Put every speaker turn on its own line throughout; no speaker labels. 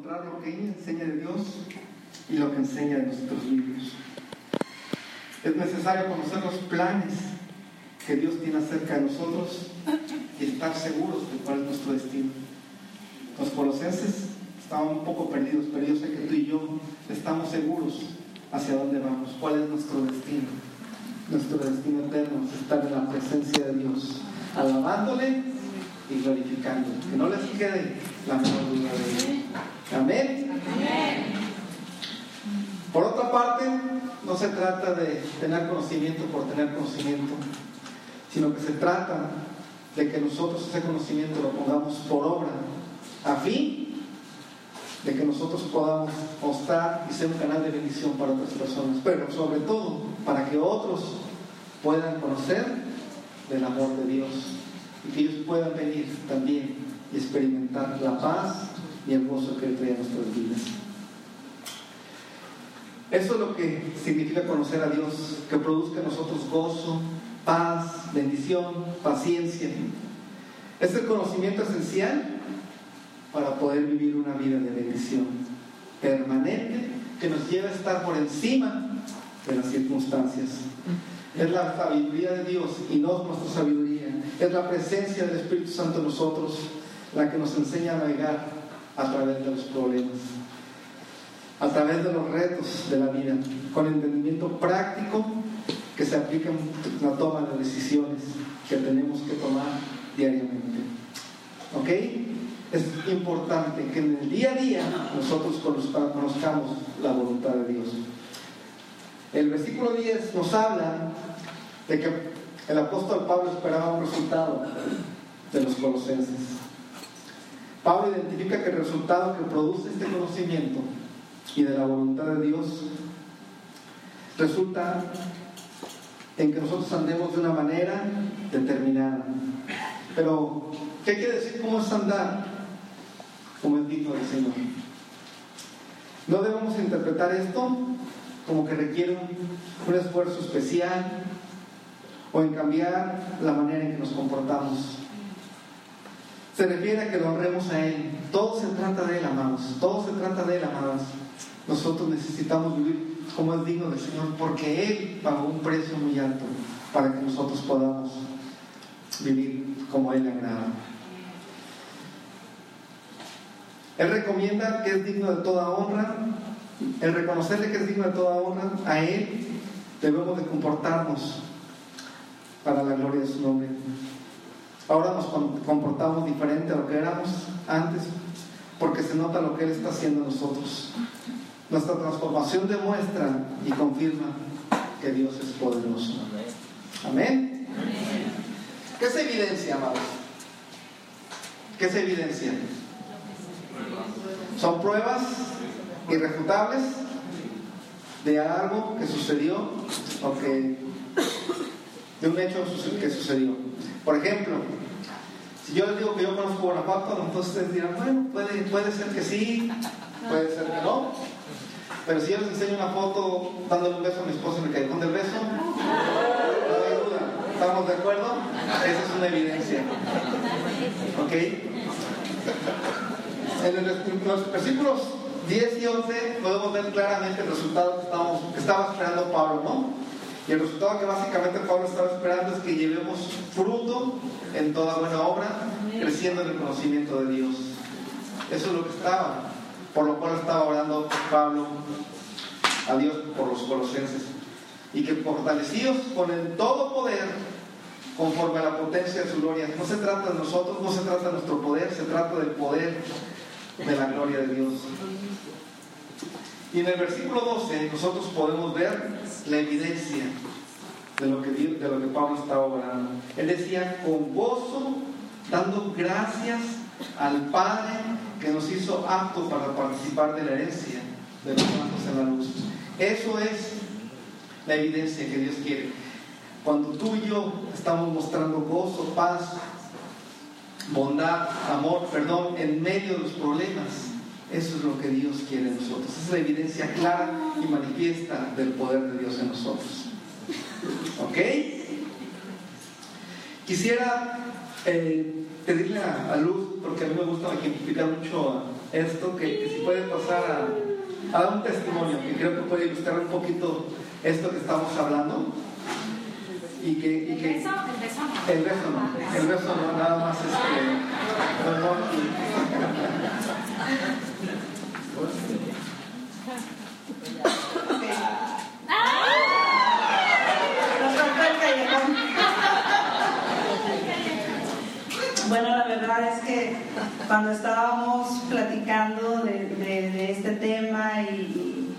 encontrar lo que enseña de Dios y lo que enseña de nuestros libros. Es necesario conocer los planes que Dios tiene acerca de nosotros y estar seguros de cuál es nuestro destino. Los colosenses estaban un poco perdidos, pero yo sé que tú y yo estamos seguros hacia dónde vamos, cuál es nuestro destino. Nuestro destino eterno es estar en la presencia de Dios, alabándole y glorificándole. Que no les quede la menor duda de él. Amén. Por otra parte, no se trata de tener conocimiento por tener conocimiento, sino que se trata de que nosotros ese conocimiento lo pongamos por obra, a fin de que nosotros podamos mostrar y ser un canal de bendición para otras personas, pero sobre todo para que otros puedan conocer del amor de Dios y que ellos puedan venir también y experimentar la paz y el gozo que Él trae a nuestras vidas. Eso es lo que significa conocer a Dios, que produzca en nosotros gozo, paz, bendición, paciencia. Es el conocimiento esencial para poder vivir una vida de bendición permanente que nos lleva a estar por encima de las circunstancias. Es la sabiduría de Dios y no nuestra sabiduría. Es la presencia del Espíritu Santo en nosotros la que nos enseña a navegar a través de los problemas, a través de los retos de la vida, con entendimiento práctico que se aplica en la toma de decisiones que tenemos que tomar diariamente. ¿Ok? Es importante que en el día a día nosotros conozcamos la voluntad de Dios. El versículo 10 nos habla de que el apóstol Pablo esperaba un resultado de los colosenses. Pablo identifica que el resultado que produce este conocimiento y de la voluntad de Dios resulta en que nosotros andemos de una manera determinada. Pero, ¿qué quiere decir cómo es andar como es digno del Señor? No debemos interpretar esto como que requiere un esfuerzo especial o en cambiar la manera en que nos comportamos. Se refiere a que lo honremos a Él. Todo se trata de Él, amados. Todo se trata de Él, amados. Nosotros necesitamos vivir como es digno del Señor porque Él pagó un precio muy alto para que nosotros podamos vivir como Él agrada. Él recomienda que es digno de toda honra, el reconocerle que es digno de toda honra, a Él debemos de comportarnos para la gloria de su nombre. Ahora nos comportamos diferente a lo que éramos antes, porque se nota lo que Él está haciendo en nosotros. Nuestra transformación demuestra y confirma que Dios es poderoso. Amén. ¿Qué es evidencia, amados? ¿Qué es evidencia? Son pruebas irrefutables de algo que sucedió o que de un hecho que sucedió. Por ejemplo, si yo les digo que yo conozco Guanajuato, entonces ustedes dirán, bueno, puede, puede ser que sí, puede ser que no. Pero si yo les enseño una foto dándole un beso a mi esposa y me cae con el beso, no hay duda. ¿Estamos de acuerdo? Esa es una evidencia. ¿Ok? En los versículos 10 y 11 podemos ver claramente el resultado que, estamos, que estaba esperando Pablo, ¿no? Y el resultado que básicamente Pablo estaba esperando es que llevemos fruto en toda buena obra, creciendo en el conocimiento de Dios. Eso es lo que estaba, por lo cual estaba orando Pablo a Dios por los colosenses. Y que fortalecidos con el todo poder, conforme a la potencia de su gloria. No se trata de nosotros, no se trata de nuestro poder, se trata del poder de la gloria de Dios. Y en el versículo 12 nosotros podemos ver la evidencia de lo que, de lo que Pablo estaba obrando. Él decía, con gozo, dando gracias al Padre que nos hizo aptos para participar de la herencia de los santos en la luz. Eso es la evidencia que Dios quiere. Cuando tú y yo estamos mostrando gozo, paz, bondad, amor, perdón, en medio de los problemas, eso es lo que Dios quiere en nosotros. Es la evidencia clara y manifiesta del poder de Dios en nosotros. ¿Ok? Quisiera eh, pedirle a, Luz porque a mí me gusta ejemplificar mucho esto, que, si puede pasar a, a, dar un testimonio, que creo que puede ilustrar un poquito esto que estamos hablando. Y que, y que,
¿El beso? El beso
no. El beso no, el beso no, nada más este, no, no,
Bueno, la verdad es que cuando estábamos platicando de, este tema y,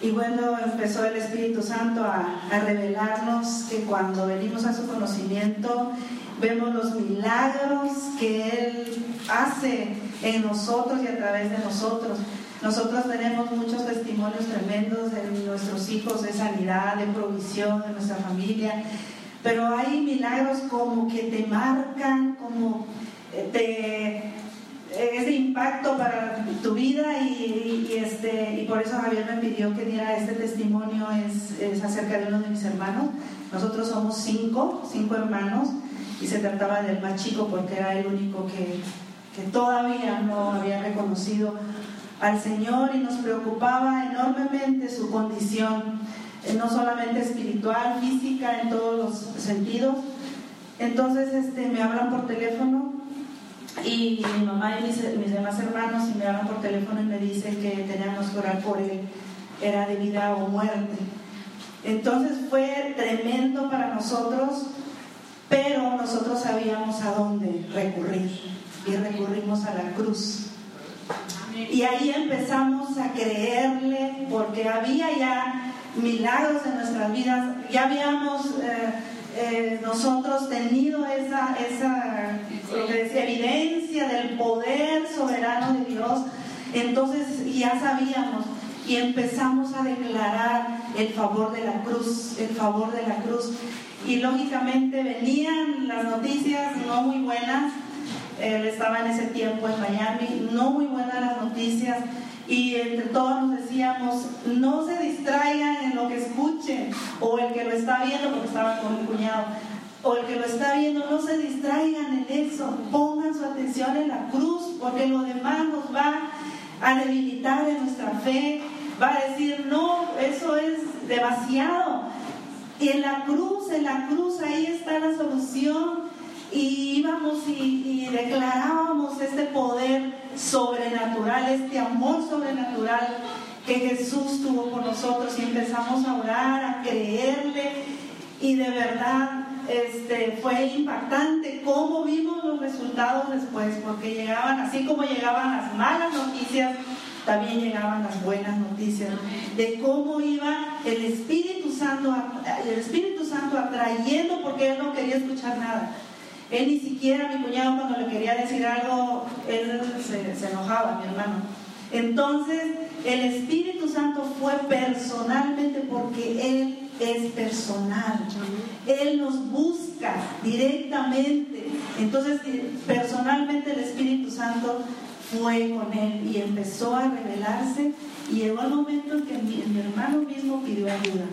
y, bueno, empezó el Espíritu Santo a, a revelarnos que cuando venimos a su conocimiento, vemos los milagros que Él hace en nosotros y a través de nosotros. Nosotros tenemos muchos testimonios tremendos de nuestros hijos de sanidad, de provisión, de nuestra familia. Pero hay milagros como que te marcan, como eh, te es de impacto para tu vida y, este, y por eso Javier me pidió que diera este testimonio, es, acerca de uno de mis hermanos. Nosotros somos cinco, cinco hermanos, y se trataba del más chico porque era el único que, que todavía no había reconocido al Señor y nos preocupaba enormemente su condición eh, no solamente espiritual, física, en todos los sentidos. Entonces este, me hablan por teléfono y mi mamá y mis, demás hermanos y me hablan por teléfono y me dicen que teníamos que orar por él, era de vida o muerte. Entonces fue tremendo para nosotros, pero nosotros sabíamos a dónde recurrir y recurrimos a la cruz. Y ahí empezamos a creerle porque había ya milagros en nuestras vidas. Ya habíamos eh, eh, nosotros tenido esa, esa evidencia del poder soberano de Dios. Entonces ya sabíamos y empezamos a declarar el favor de la cruz, el favor de la cruz. Y lógicamente venían las noticias no muy buenas. Él estaba en ese tiempo en Miami, no muy buenas las noticias y entre todos nos decíamos, no se distraigan en lo que escuchen, o el que lo está viendo, porque estaba con mi cuñado, o el que lo está viendo, no se distraigan en eso, pongan su atención en la cruz, porque lo demás nos va a debilitar en nuestra fe, va a decir, no, eso es demasiado. Y en la cruz, en la cruz, ahí está la solución. Y íbamos y, y declarábamos este poder sobrenatural, este amor sobrenatural que Jesús tuvo por nosotros y empezamos a orar, a creerle y de verdad este, fue impactante cómo vimos los resultados después, porque llegaban, así como llegaban las malas noticias, también llegaban las buenas noticias de cómo iba el Espíritu Santo, el Espíritu Santo atrayendo, porque él no quería escuchar nada él ni siquiera, mi cuñado, cuando le quería decir algo, él se, enojaba, mi hermano. Entonces, el Espíritu Santo fue personalmente porque Él es personal. Él nos busca directamente. Entonces, personalmente el Espíritu Santo fue con Él y empezó a revelarse y llegó el momento en que mi hermano mismo pidió ayuda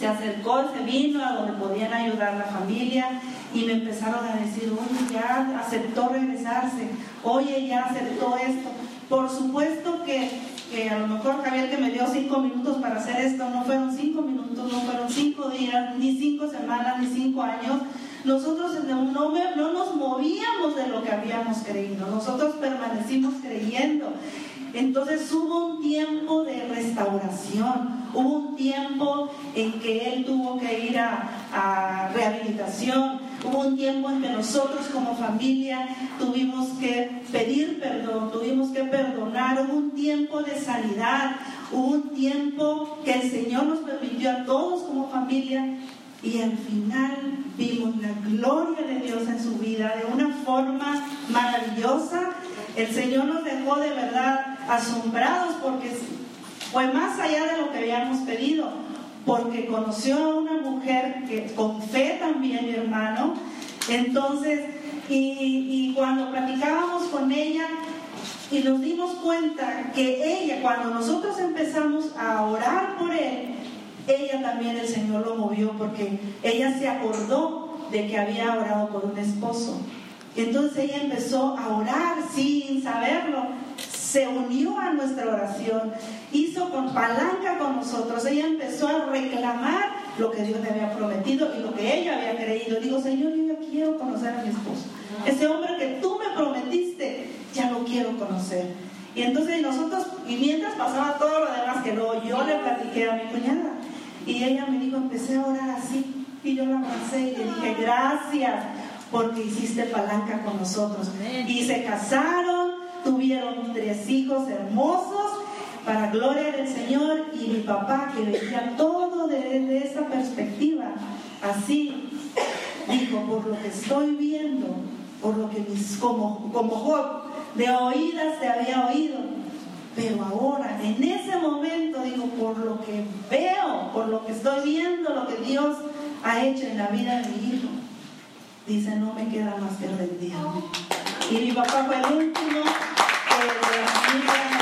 se acercó, se vino a donde podían ayudar la familia y me empezaron a decir, oye, ya aceptó regresarse, oye, ya aceptó esto. Por supuesto que, a lo mejor Javier que me dio cinco minutos para hacer esto, no fueron cinco minutos, no fueron cinco días, ni cinco semanas, ni cinco años. Nosotros no, no nos movíamos de lo que habíamos creído, nosotros permanecimos creyendo. Entonces hubo un tiempo de restauración, hubo un tiempo en que él tuvo que ir a, rehabilitación, hubo un tiempo en que nosotros como familia tuvimos que pedir perdón, tuvimos que perdonar, hubo un tiempo de sanidad, hubo un tiempo que el Señor nos permitió a todos como familia. Y al final vimos la gloria de Dios en su vida de una forma maravillosa. El Señor nos dejó de verdad asombrados porque fue más allá de lo que habíamos pedido, porque conoció a una mujer que con fe también, mi hermano. Entonces, y, cuando platicábamos con ella, y nos dimos cuenta que ella, cuando nosotros empezamos a orar por él, ella también el Señor lo movió porque ella se acordó de que había orado por un esposo Entonces ella empezó a orar sin saberlo. Se unió a nuestra oración, hizo con palanca con nosotros. Ella empezó a reclamar lo que Dios le había prometido y lo que ella había creído. Digo, Señor, yo quiero conocer a mi esposo. Ese hombre que tú me prometiste, ya lo quiero conocer. Y entonces nosotros, y mientras pasaba todo lo demás que luego yo le platiqué a mi cuñada, y ella me dijo, empecé a orar así, y yo la abracé y le dije, gracias, porque hiciste palanca con nosotros. Y se casaron, tuvieron tres hijos hermosos, para gloria del Señor, y mi papá, que veía todo desde esa perspectiva, así, dijo, por lo que estoy viendo, por lo que mis, como, como Job, de oídas te había oído, pero ahora, en ese momento, digo, por lo que veo, por lo que estoy viendo, lo que Dios ha hecho en la vida de mi hijo, dice, no me queda más que rendirme. Y mi papá fue el último que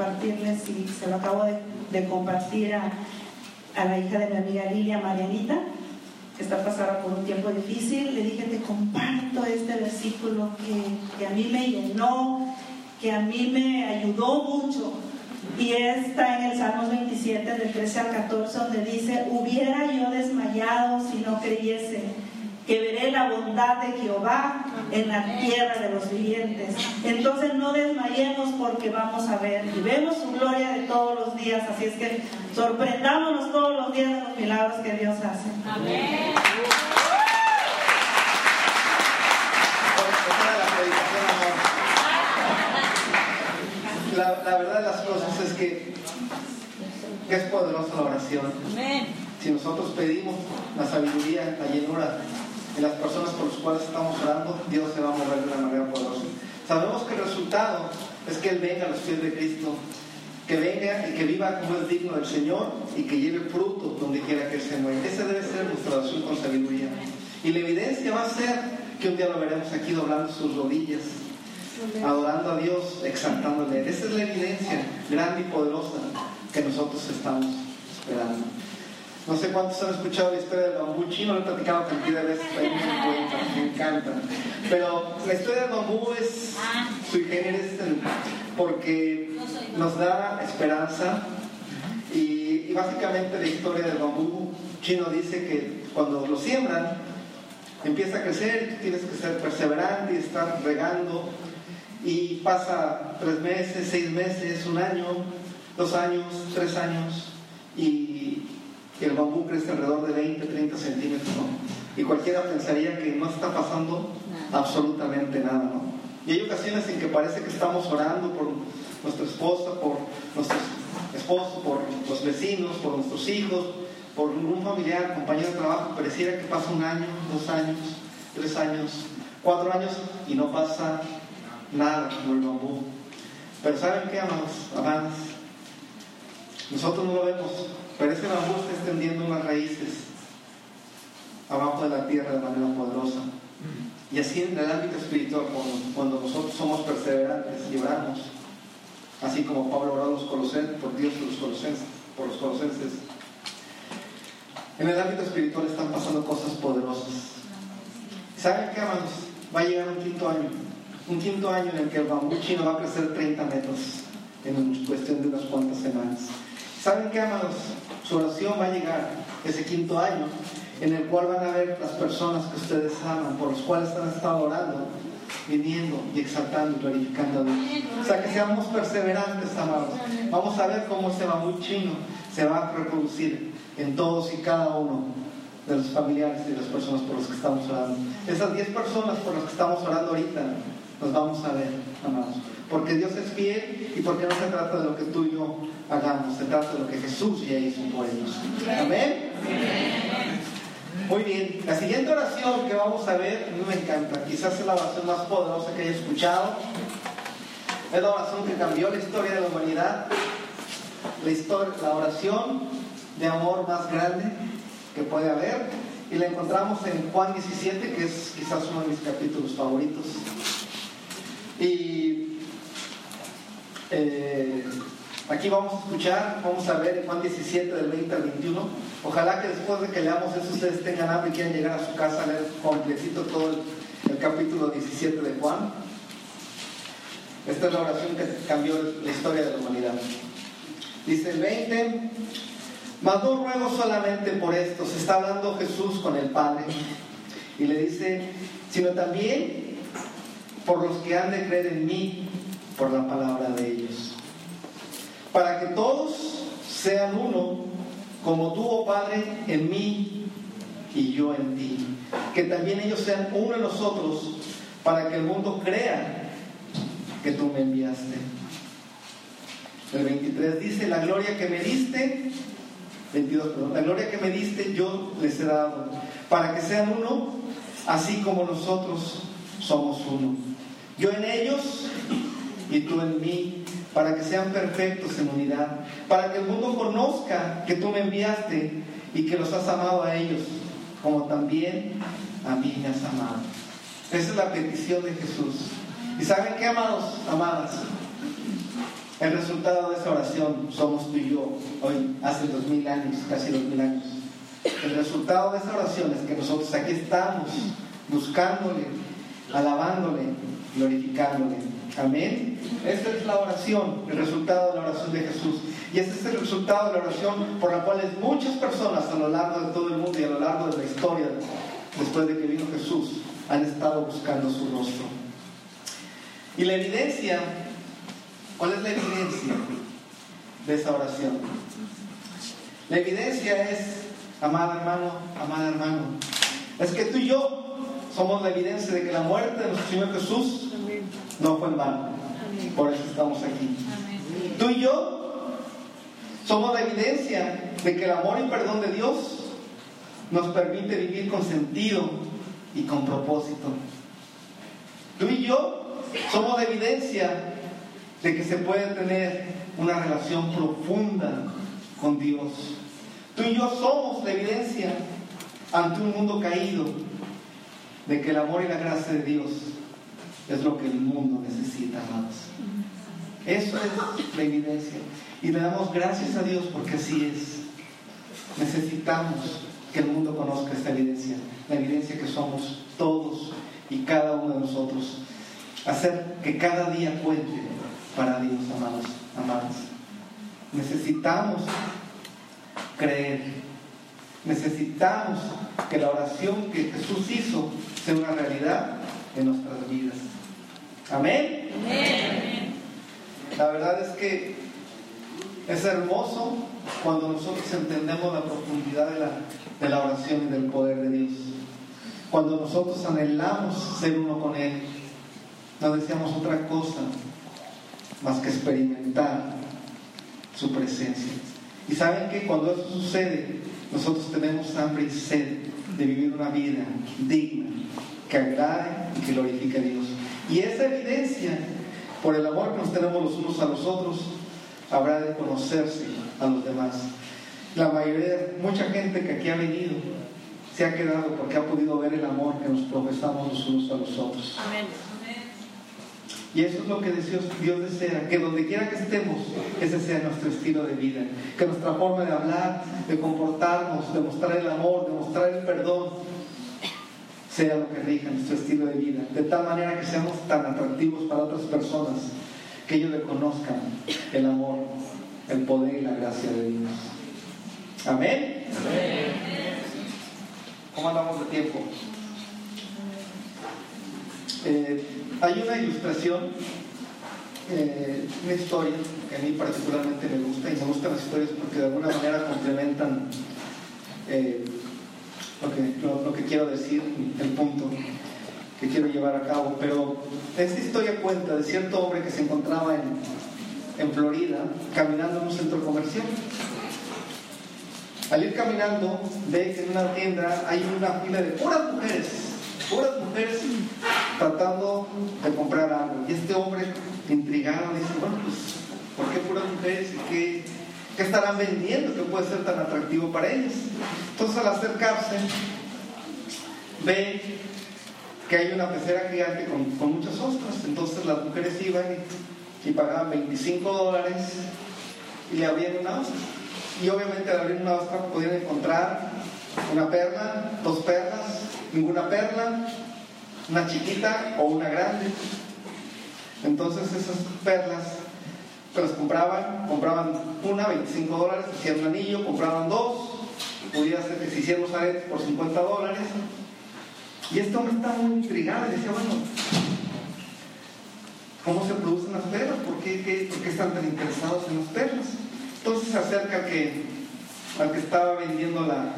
compartirles y se lo acabo de, compartir a, la hija de mi amiga Lilia Marianita, que está pasando por un tiempo difícil. Le dije, te comparto este versículo que, que a mí me llenó, que a mí me ayudó mucho. Y está en el Salmos 27, del 13 al 14, donde dice, hubiera yo desmayado si no creyese que veré la bondad de Jehová en la tierra de los vivientes. Entonces no desmayemos porque vamos a ver y vemos su gloria de todos los días. Así es que sorprendámonos todos los días de los milagros que Dios hace. Amén.
La, verdad de las cosas es que es poderosa la oración. Si nosotros pedimos la sabiduría, la llenura en las personas por las cuales estamos orando, Dios se va a mover de una manera poderosa. Sabemos que el resultado es que Él venga a los pies de Cristo, que venga y que viva como es digno del Señor y que lleve fruto donde quiera que Él se mueva. Esa debe ser nuestra oración con sabiduría. Y la evidencia va a ser que un día lo veremos aquí doblando sus rodillas, adorando a Dios, exaltándole. Esa es la evidencia grande y poderosa que nosotros estamos esperando. No sé cuántos han escuchado la historia del bambú chino, lo he platicado cantidad de veces, ahí me encanta. Pero la historia del bambú es sui generis porque nos da esperanza y, básicamente la historia del bambú chino dice que cuando lo siembran empieza a crecer tú tienes que ser perseverante y estar regando y pasa tres meses, seis meses, un año, dos años, tres años y y el bambú crece alrededor de 20, 30 centímetros, Y cualquiera pensaría que no está pasando absolutamente nada, ¿no? Y hay ocasiones en que parece que estamos orando por nuestra esposa, por nuestros esposos, por los vecinos, por nuestros hijos, por un familiar, compañero de trabajo, pareciera que pasa un año, dos años, tres años, cuatro años y no pasa nada como el bambú. Pero ¿saben qué, amados? Amadas? Nosotros no lo vemos, pero ese bambú está extendiendo unas raíces abajo de la tierra de manera poderosa. Y así en el ámbito espiritual, cuando, nosotros somos perseverantes y oramos, así como Pablo oró los colosenses, por Dios los colosenses, por los colosenses, en el ámbito espiritual están pasando cosas poderosas. ¿Saben qué, hermanos? Va a llegar un quinto año, un quinto año en el que el bambú chino va a crecer 30 metros en cuestión de unas cuantas semanas. ¿Saben qué, amados? Su oración va a llegar ese quinto año en el cual van a ver las personas que ustedes aman, por los cuales han estado orando, viniendo y exaltando y glorificando a Dios. O sea, que seamos perseverantes, amados. Vamos a ver cómo ese muy chino se va a reproducir en todos y cada uno de los familiares y de las personas por las que estamos orando. Esas 10 personas por las que estamos orando ahorita, nos vamos a ver, amados. Porque Dios es fiel y porque no se trata de lo que tú y yo hagamos, se trata de lo que Jesús ya hizo por ellos. Amén. Muy bien, la siguiente oración que vamos a ver, a mí me encanta, quizás es la oración más poderosa que haya escuchado. Es la oración que cambió la historia de la humanidad, la, historia, la oración de amor más grande que puede haber. Y la encontramos en Juan 17, que es quizás uno de mis capítulos favoritos. Y Eh, aquí vamos a escuchar, vamos a ver Juan 17 del 20 al 21. Ojalá que después de que leamos eso ustedes tengan hambre y quieran llegar a su casa a leer completito todo el, capítulo 17 de Juan. Esta es la oración que cambió la historia de la humanidad. Dice el 20, mas no ruego solamente por esto, se está hablando Jesús con el Padre y le dice, sino también por los que han de creer en mí por la palabra de ellos. Para que todos sean uno, como tú, oh Padre, en mí y yo en ti. Que también ellos sean uno en nosotros, para que el mundo crea que tú me enviaste. El 23 dice, la gloria que me diste, 22, perdón, la gloria que me diste yo les he dado, para que sean uno, así como nosotros somos uno. Yo en ellos y tú en mí, para que sean perfectos en unidad, para que el mundo conozca que tú me enviaste y que los has amado a ellos, como también a mí me has amado. Esa es la petición de Jesús. ¿Y saben qué, amados, amadas? El resultado de esa oración somos tú y yo, hoy, hace dos mil años, casi dos mil años. El resultado de esa oración es que nosotros aquí estamos buscándole, alabándole, glorificándole. Amén. Esta es la oración, el resultado de la oración de Jesús. Y este es el resultado de la oración por la cual muchas personas a lo largo de todo el mundo y a lo largo de la historia, después de que vino Jesús, han estado buscando su rostro. Y la evidencia, ¿cuál es la evidencia de esa oración? La evidencia es, amado hermano, amada hermano, es que tú y yo somos la evidencia de que la muerte de nuestro Señor Jesús no fue en vano. Por eso estamos aquí. Tú y yo somos la evidencia de que el amor y perdón de Dios nos permite vivir con sentido y con propósito. Tú y yo somos la evidencia de que se puede tener una relación profunda con Dios. Tú y yo somos la evidencia ante un mundo caído de que el amor y la gracia de Dios es lo que el mundo necesita, amados. Eso es la evidencia. Y le damos gracias a Dios porque así es. Necesitamos que el mundo conozca esta evidencia, la evidencia que somos todos y cada uno de nosotros. Hacer que cada día cuente para Dios, amados, amadas. Necesitamos creer. Necesitamos que la oración que Jesús hizo sea una realidad en nuestras vidas. Amén. La verdad es que es hermoso cuando nosotros entendemos la profundidad de la, de la oración y del poder de Dios. Cuando nosotros anhelamos ser uno con Él, no deseamos otra cosa más que experimentar su presencia. Y saben que cuando eso sucede, nosotros tenemos hambre y sed de vivir una vida digna, que agrade y que glorifique a Dios. Y esa evidencia, por el amor que nos tenemos los unos a los otros, habrá de conocerse a los demás. La mayoría, mucha gente que aquí ha venido, se ha quedado porque ha podido ver el amor que nos profesamos los unos a los otros.
Amén.
Y eso es lo que Dios, Dios desea, que donde quiera que estemos, ese sea nuestro estilo de vida. Que nuestra forma de hablar, de comportarnos, de mostrar el amor, de mostrar el perdón, sea lo que rija nuestro estilo de vida. De tal manera que seamos tan atractivos para otras personas, que ellos le conozcan el amor, el poder y la gracia de Dios. Amén. ¿Cómo andamos de tiempo? Eh, hay una ilustración, eh, una historia que a mí particularmente me gusta y me gustan las historias porque de alguna manera complementan eh, lo, que, lo, que quiero decir, el punto que quiero llevar a cabo. Pero esta historia cuenta de cierto hombre que se encontraba en, en Florida caminando en un centro comercial. Al ir caminando, ve que en una tienda hay una fila de puras mujeres, puras mujeres tratando de comprar algo. Y este hombre, intrigado, dice, bueno, pues, ¿por qué puras mujeres? ¿Y qué, qué estarán vendiendo que puede ser tan atractivo para ellas? Entonces al acercarse, ve que hay una pecera gigante con, con muchas ostras. Entonces las mujeres iban y pagaban 25 dólares y le abrían una ostra. Y obviamente al abrir una ostra podían encontrar una perla, dos perlas, ninguna perla, una chiquita o una grande. Entonces esas perlas que las compraban, compraban una, 25 dólares, hacían un anillo, compraban dos, podía ser que se hicieran los aretes por 50 dólares. Y este hombre estaba muy intrigado y decía, bueno, ¿cómo se producen las perlas? ¿Por qué, ¿Por qué están tan interesados en las perlas? Entonces se acerca que, al que estaba vendiendo la,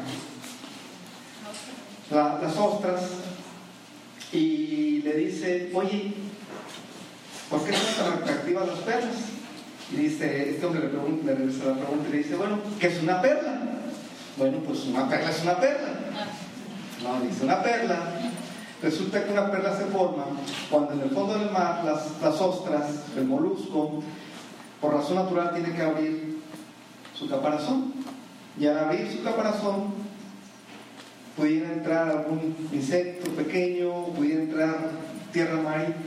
las ostras y le dice, oye, ¿por qué son tan atractivas las perlas? Dice, este hombre le, pregunta, le regresa la pregunta y le dice, bueno, ¿qué es una perla? Bueno, pues una perla es una perla. No, dice una perla. Resulta que una perla se forma cuando en el fondo del mar las, las ostras, el molusco, por razón natural tiene que abrir su caparazón. Y al abrir su caparazón, pudiera entrar algún insecto pequeño, pudiera entrar tierra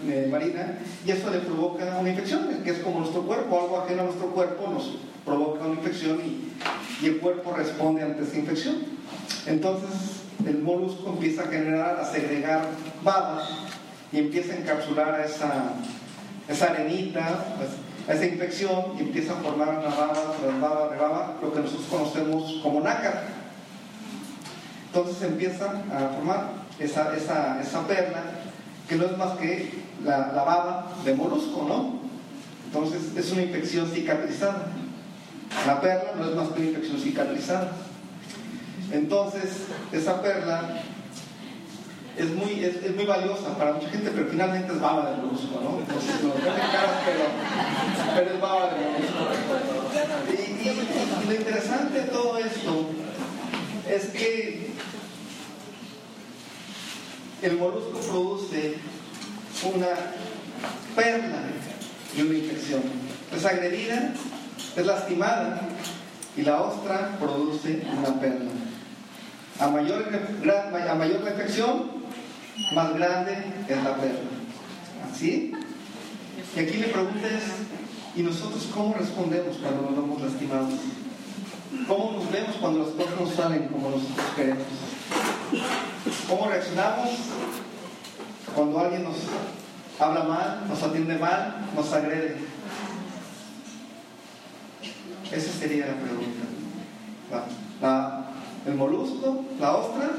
eh, marina, y eso le provoca una infección, que es como nuestro cuerpo, algo ajeno a nuestro cuerpo nos provoca una infección y, el cuerpo responde ante esa infección. Entonces el molusco empieza a generar, a segregar babas y empieza a encapsular a esa, esa arenita, pues, a esa infección y empieza a formar una baba, baba, rebaba, lo que nosotros conocemos como nácar. Entonces empieza a formar esa, esa, esa perla que no es más que la, baba de molusco, ¿no? Entonces es una infección cicatrizada. La perla no es más que una infección cicatrizada. Entonces, esa perla es muy, es, muy valiosa para mucha gente, pero finalmente es baba de molusco, ¿no? Entonces, no caras, pero, pero es baba de molusco. Y, y lo interesante de todo esto es que el molusco produce una perla y una infección. Es agredida, es lastimada y la ostra produce una perla. A mayor, a mayor la infección, más grande es la perla. ¿Así? Y aquí me pregunta ¿y nosotros cómo respondemos cuando nos vemos lastimados? ¿Cómo nos vemos cuando las cosas no salen como nosotros queremos? ¿Cómo reaccionamos cuando alguien nos habla mal, nos atiende mal, nos agrede? Esa sería la pregunta. el molusco, la ostra,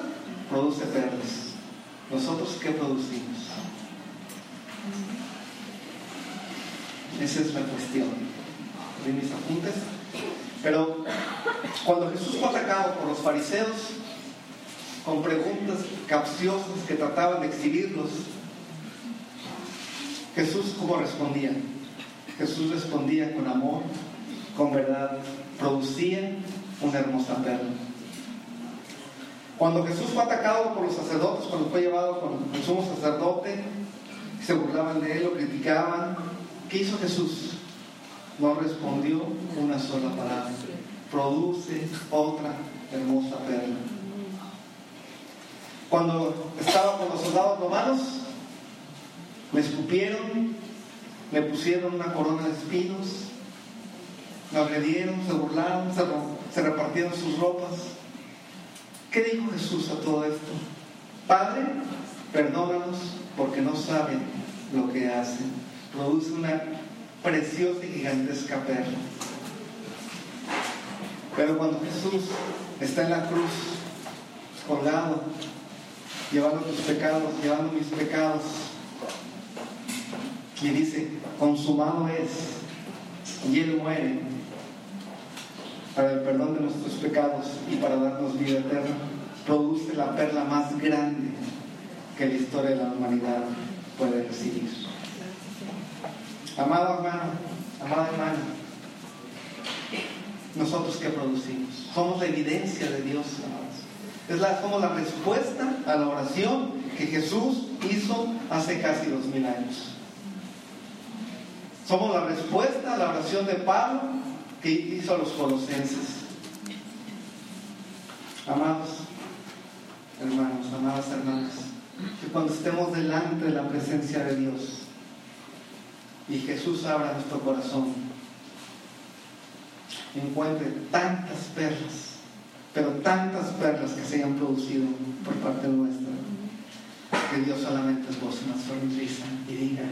produce perlas. ¿Nosotros qué producimos? Esa es la cuestión. ¿Ven mis apuntes? Pero cuando Jesús fue atacado por los fariseos, con preguntas capciosas que trataban de exhibirlos. Jesús, ¿cómo respondía? Jesús respondía con amor, con verdad, producía una hermosa perla. Cuando Jesús fue atacado por los sacerdotes, cuando fue llevado con el sumo sacerdote, se burlaban de él, lo criticaban, ¿qué hizo Jesús? No respondió una sola palabra. Produce otra hermosa perla. Cuando estaba con los soldados romanos, me escupieron, me pusieron una corona de espinos, me agredieron, se burlaron, se, repartieron sus ropas. ¿Qué dijo Jesús a todo esto? Padre, perdónanos porque no saben lo que hacen. Produce una preciosa y gigantesca perla. Pero cuando Jesús está en la cruz, colgado, llevando tus pecados, llevando mis pecados. Y dice, consumado es, y Él muere para el perdón de nuestros pecados y para darnos vida eterna, produce la perla más grande que la historia de la humanidad puede recibir. Amado hermano, amada hermana, nosotros qué producimos? Somos la evidencia de Dios, es la, la respuesta a la oración que Jesús hizo hace casi dos mil años. Somos la respuesta a la oración de Pablo que hizo a los colosenses. Amados hermanos, amadas hermanas, que cuando estemos delante de la presencia de Dios, y Jesús abra nuestro corazón, encuentre tantas perlas, pero tantas perlas que se hayan producido por parte nuestra, que Dios solamente es voz una sonrisa y diga,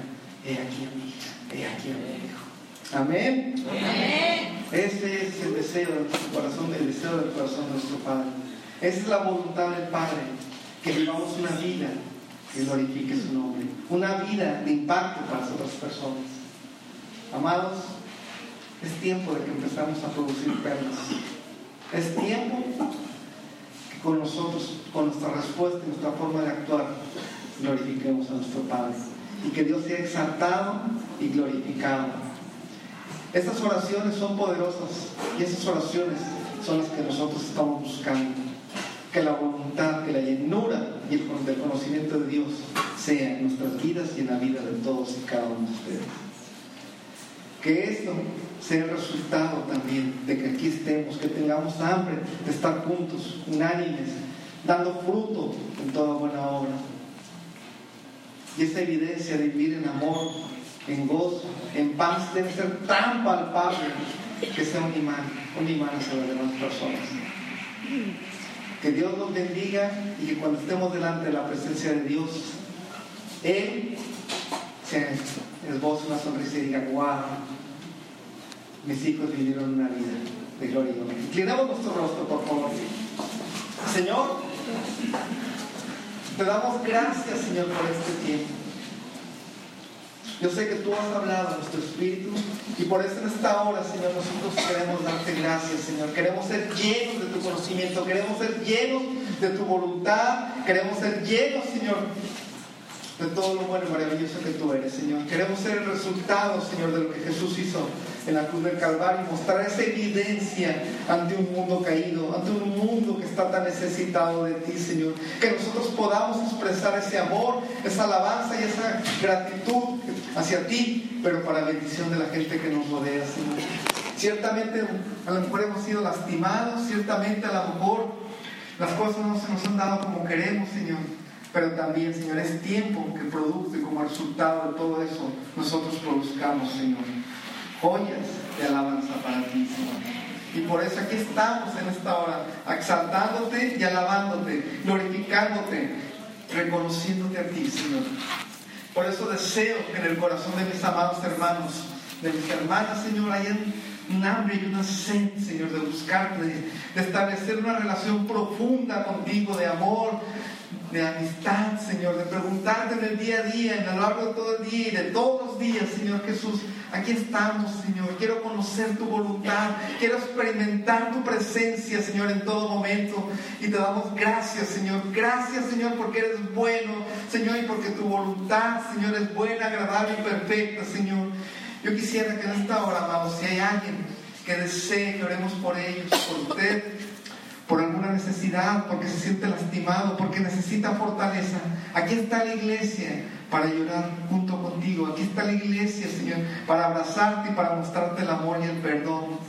he aquí a mi hija, he aquí a mi hijo. Amén. Amén. Ese es el deseo de nuestro corazón, el deseo del corazón de nuestro Padre. Esa es la voluntad del Padre, que vivamos una vida que glorifique su nombre, una vida de impacto para las otras personas. Amados, es tiempo de que empezamos a producir perlas. Es tiempo que con nosotros, con nuestra respuesta y nuestra forma de actuar, glorifiquemos a nuestro Padre. Y que Dios sea exaltado y glorificado estas oraciones son poderosas y esas oraciones son las que nosotros estamos buscando. Que la voluntad, que la llenura y el conocimiento de Dios sea en nuestras vidas y en la vida de todos y cada uno de ustedes. Que esto sea el resultado también de que aquí estemos, que tengamos hambre de estar juntos, unánimes, dando fruto en toda buena obra. Y esa evidencia de vivir en amor, en gozo, en paz, debe ser tan palpable que sea un imán, un imán hacia las demás personas. Que Dios nos bendiga y que cuando estemos delante de la presencia de Dios, Él se esboce una sonrisa y diga, wow, mis hijos vivieron una vida de gloria y. Inclinamos nuestro rostro, por favor. Señor, te damos gracias, Señor, por este tiempo. Yo sé que tú has hablado a nuestro espíritu y por eso en esta hora, Señor, nosotros queremos darte gracias, Señor. Queremos ser llenos de tu conocimiento, queremos ser llenos de tu voluntad, queremos ser llenos, Señor, de todo lo bueno y maravilloso que tú eres, Señor. Queremos ser el resultado, Señor, de lo que Jesús hizo en la cruz del Calvario y mostrar esa evidencia ante un mundo caído, ante un mundo que está tan necesitado de ti, Señor. Que nosotros podamos expresar ese amor, esa alabanza y esa gratitud hacia ti, pero para bendición de la gente que nos rodea, Señor. Ciertamente a lo mejor hemos sido lastimados, ciertamente a lo mejor las cosas no se nos han dado como queremos, Señor. Pero también, Señor, es tiempo que produce como resultado de todo eso, nosotros produzcamos, Señor, joyas de alabanza para ti, Señor. Y por eso aquí estamos en esta hora, exaltándote y alabándote, glorificándote, reconociéndote a ti, Señor. Por eso deseo que en el corazón de mis amados hermanos, de mis hermanas, Señor, haya un hambre y una sed, Señor, de buscarte, de establecer una relación profunda contigo, de amor, de amistad, Señor, de preguntarte en el día a día, en lo largo de todo el día y de todos los días, Señor Jesús. Aquí estamos, Señor. Quiero conocer tu voluntad. Quiero experimentar tu presencia, Señor, en todo momento. Y te damos gracias, Señor. Gracias, Señor, porque eres bueno, Señor, y porque tu voluntad, Señor, es buena, agradable y perfecta, Señor. Yo quisiera que en esta hora, amados, si hay alguien que desee que oremos por ellos, por usted, por alguna necesidad, porque se siente lastimado, porque necesita fortaleza. Aquí está la iglesia para llorar junto contigo. Aquí está la iglesia, Señor, para abrazarte y para mostrarte el amor y el perdón.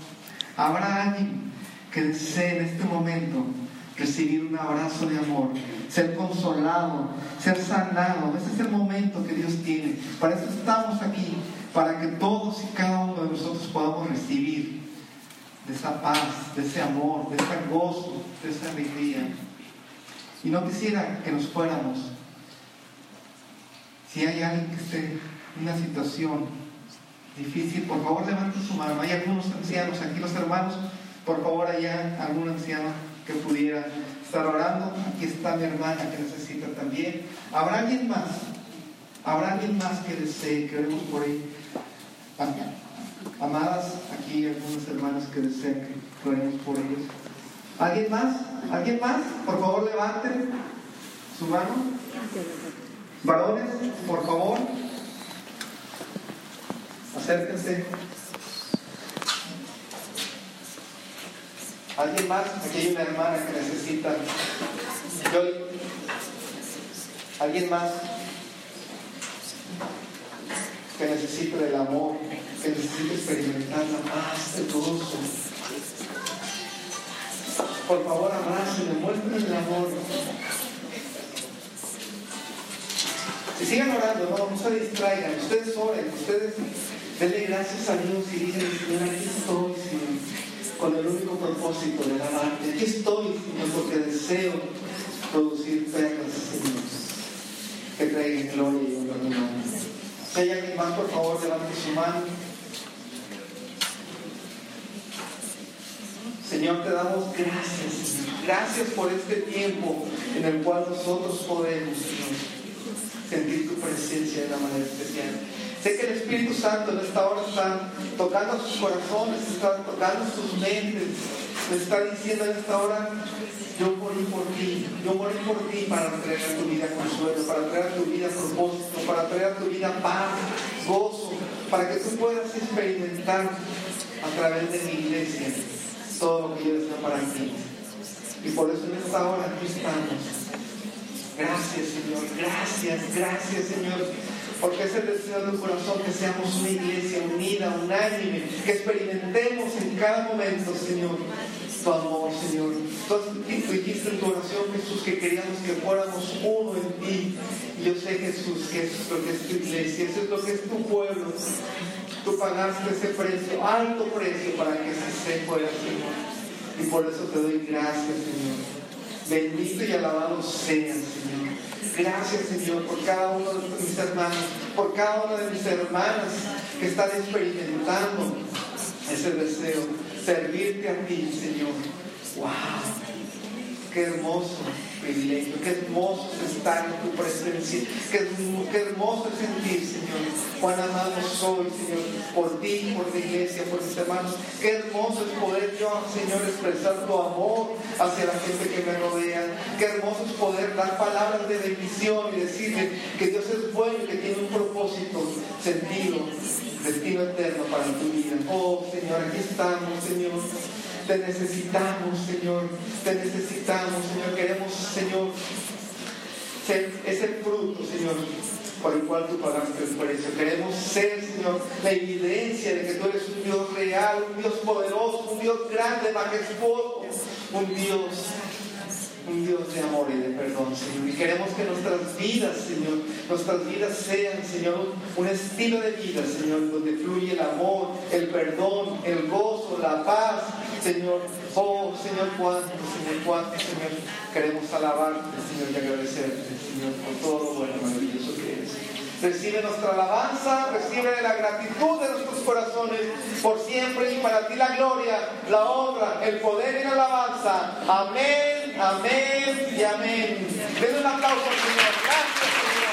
Habrá alguien que desee en este momento recibir un abrazo de amor, ser consolado, ser sanado. Ese es el momento que Dios tiene. Para eso estamos aquí, para que todos y cada uno de nosotros podamos recibir de esa paz, de ese amor, de ese gozo, de esa alegría. Y no quisiera que nos fuéramos. Si hay alguien que esté en una situación difícil, por favor levanten su mano. Hay algunos ancianos aquí, los hermanos, por favor, allá algún anciano que pudiera estar orando. Aquí está mi hermana que necesita también. ¿Habrá alguien más? ¿Habrá alguien más que desee que oremos por ahí? Amadas, aquí algunas hermanas que desean que oremos por ellos. ¿Alguien más? ¿Alguien más? Por favor, levanten su mano. Varones, por favor, acérquense. ¿Alguien más? Aquí hay una hermana que necesita. ¿Alguien más? Que necesita del amor que necesita experimentar la paz, el gozo. Por favor, abracen, muestren el amor. Si sigan orando, no, no se distraigan. Ustedes oren, ustedes denle gracias a Dios y dicen, Señor, aquí estoy, Señor, con el único propósito de alabarte. Aquí estoy, Señor, porque deseo producir perlas, Señor, que traigan gloria y honra a alguien más, por favor, levante su mano. Señor, te damos gracias. Gracias por este tiempo en el cual nosotros podemos, Señor, sentir tu presencia de una manera especial. Sé que el Espíritu Santo en esta hora está tocando sus corazones, está tocando sus mentes, le está diciendo en esta hora, yo morí por ti, yo morí por ti para traer a tu vida consuelo, para traer a tu vida propósito, para traer a tu vida paz, gozo, para que tú puedas experimentar a través de mi iglesia todo lo que yo deseo para ti. Y por eso en esta hora aquí estamos. Gracias, Señor. Gracias, gracias, Señor. Porque es el deseo de tu corazón que seamos una iglesia unida, unánime, que experimentemos en cada momento, Señor, tu amor, Señor. Tú dijiste en tu oración, Jesús, que queríamos que fuéramos uno en ti. Y yo sé, Jesús, que eso es lo que es tu iglesia, eso es lo que es tu pueblo. Tú pagaste ese precio, alto precio, para que se fuera, Señor. Y por eso te doy gracias, Señor. Bendito y alabado seas, Señor. Gracias, Señor, por cada uno de mis hermanos, por cada una de mis hermanas que están experimentando ese deseo, servirte a ti, Señor. ¡Wow! Qué hermoso privilegio, qué hermoso es estar en tu presencia, qué, hermoso es sentir, Señor, cuán amado soy, Señor, por ti, por tu iglesia, por mis hermanos. Qué hermoso es poder yo, Señor, expresar tu amor hacia la gente que me rodea. Qué hermoso es poder dar palabras de bendición y decirle que Dios es bueno y que tiene un propósito, sentido, destino eterno para tu vida. Oh, Señor, aquí estamos, Señor. Te necesitamos, Señor. Te necesitamos, Señor. Queremos, Señor, ser ese fruto, Señor, por el cual tú pagaste el precio. Queremos ser, Señor, la evidencia de que tú eres un Dios real, un Dios poderoso, un Dios grande, majestuoso, un Dios un Dios de amor y de perdón, Señor. Y queremos que nuestras vidas, Señor, nuestras vidas sean, Señor, un estilo de vida, Señor, donde fluye el amor, el perdón, el gozo, la paz, Señor. Oh, Señor, cuánto, Señor, cuánto, Señor, queremos alabarte, Señor, y agradecerte, Señor, por todo lo bueno maravilloso que eres. Recibe nuestra alabanza, recibe la gratitud de nuestros corazones por siempre y para ti la gloria, la honra, el poder y la alabanza. Amén, amén y amén. Un. Gracias, Señor.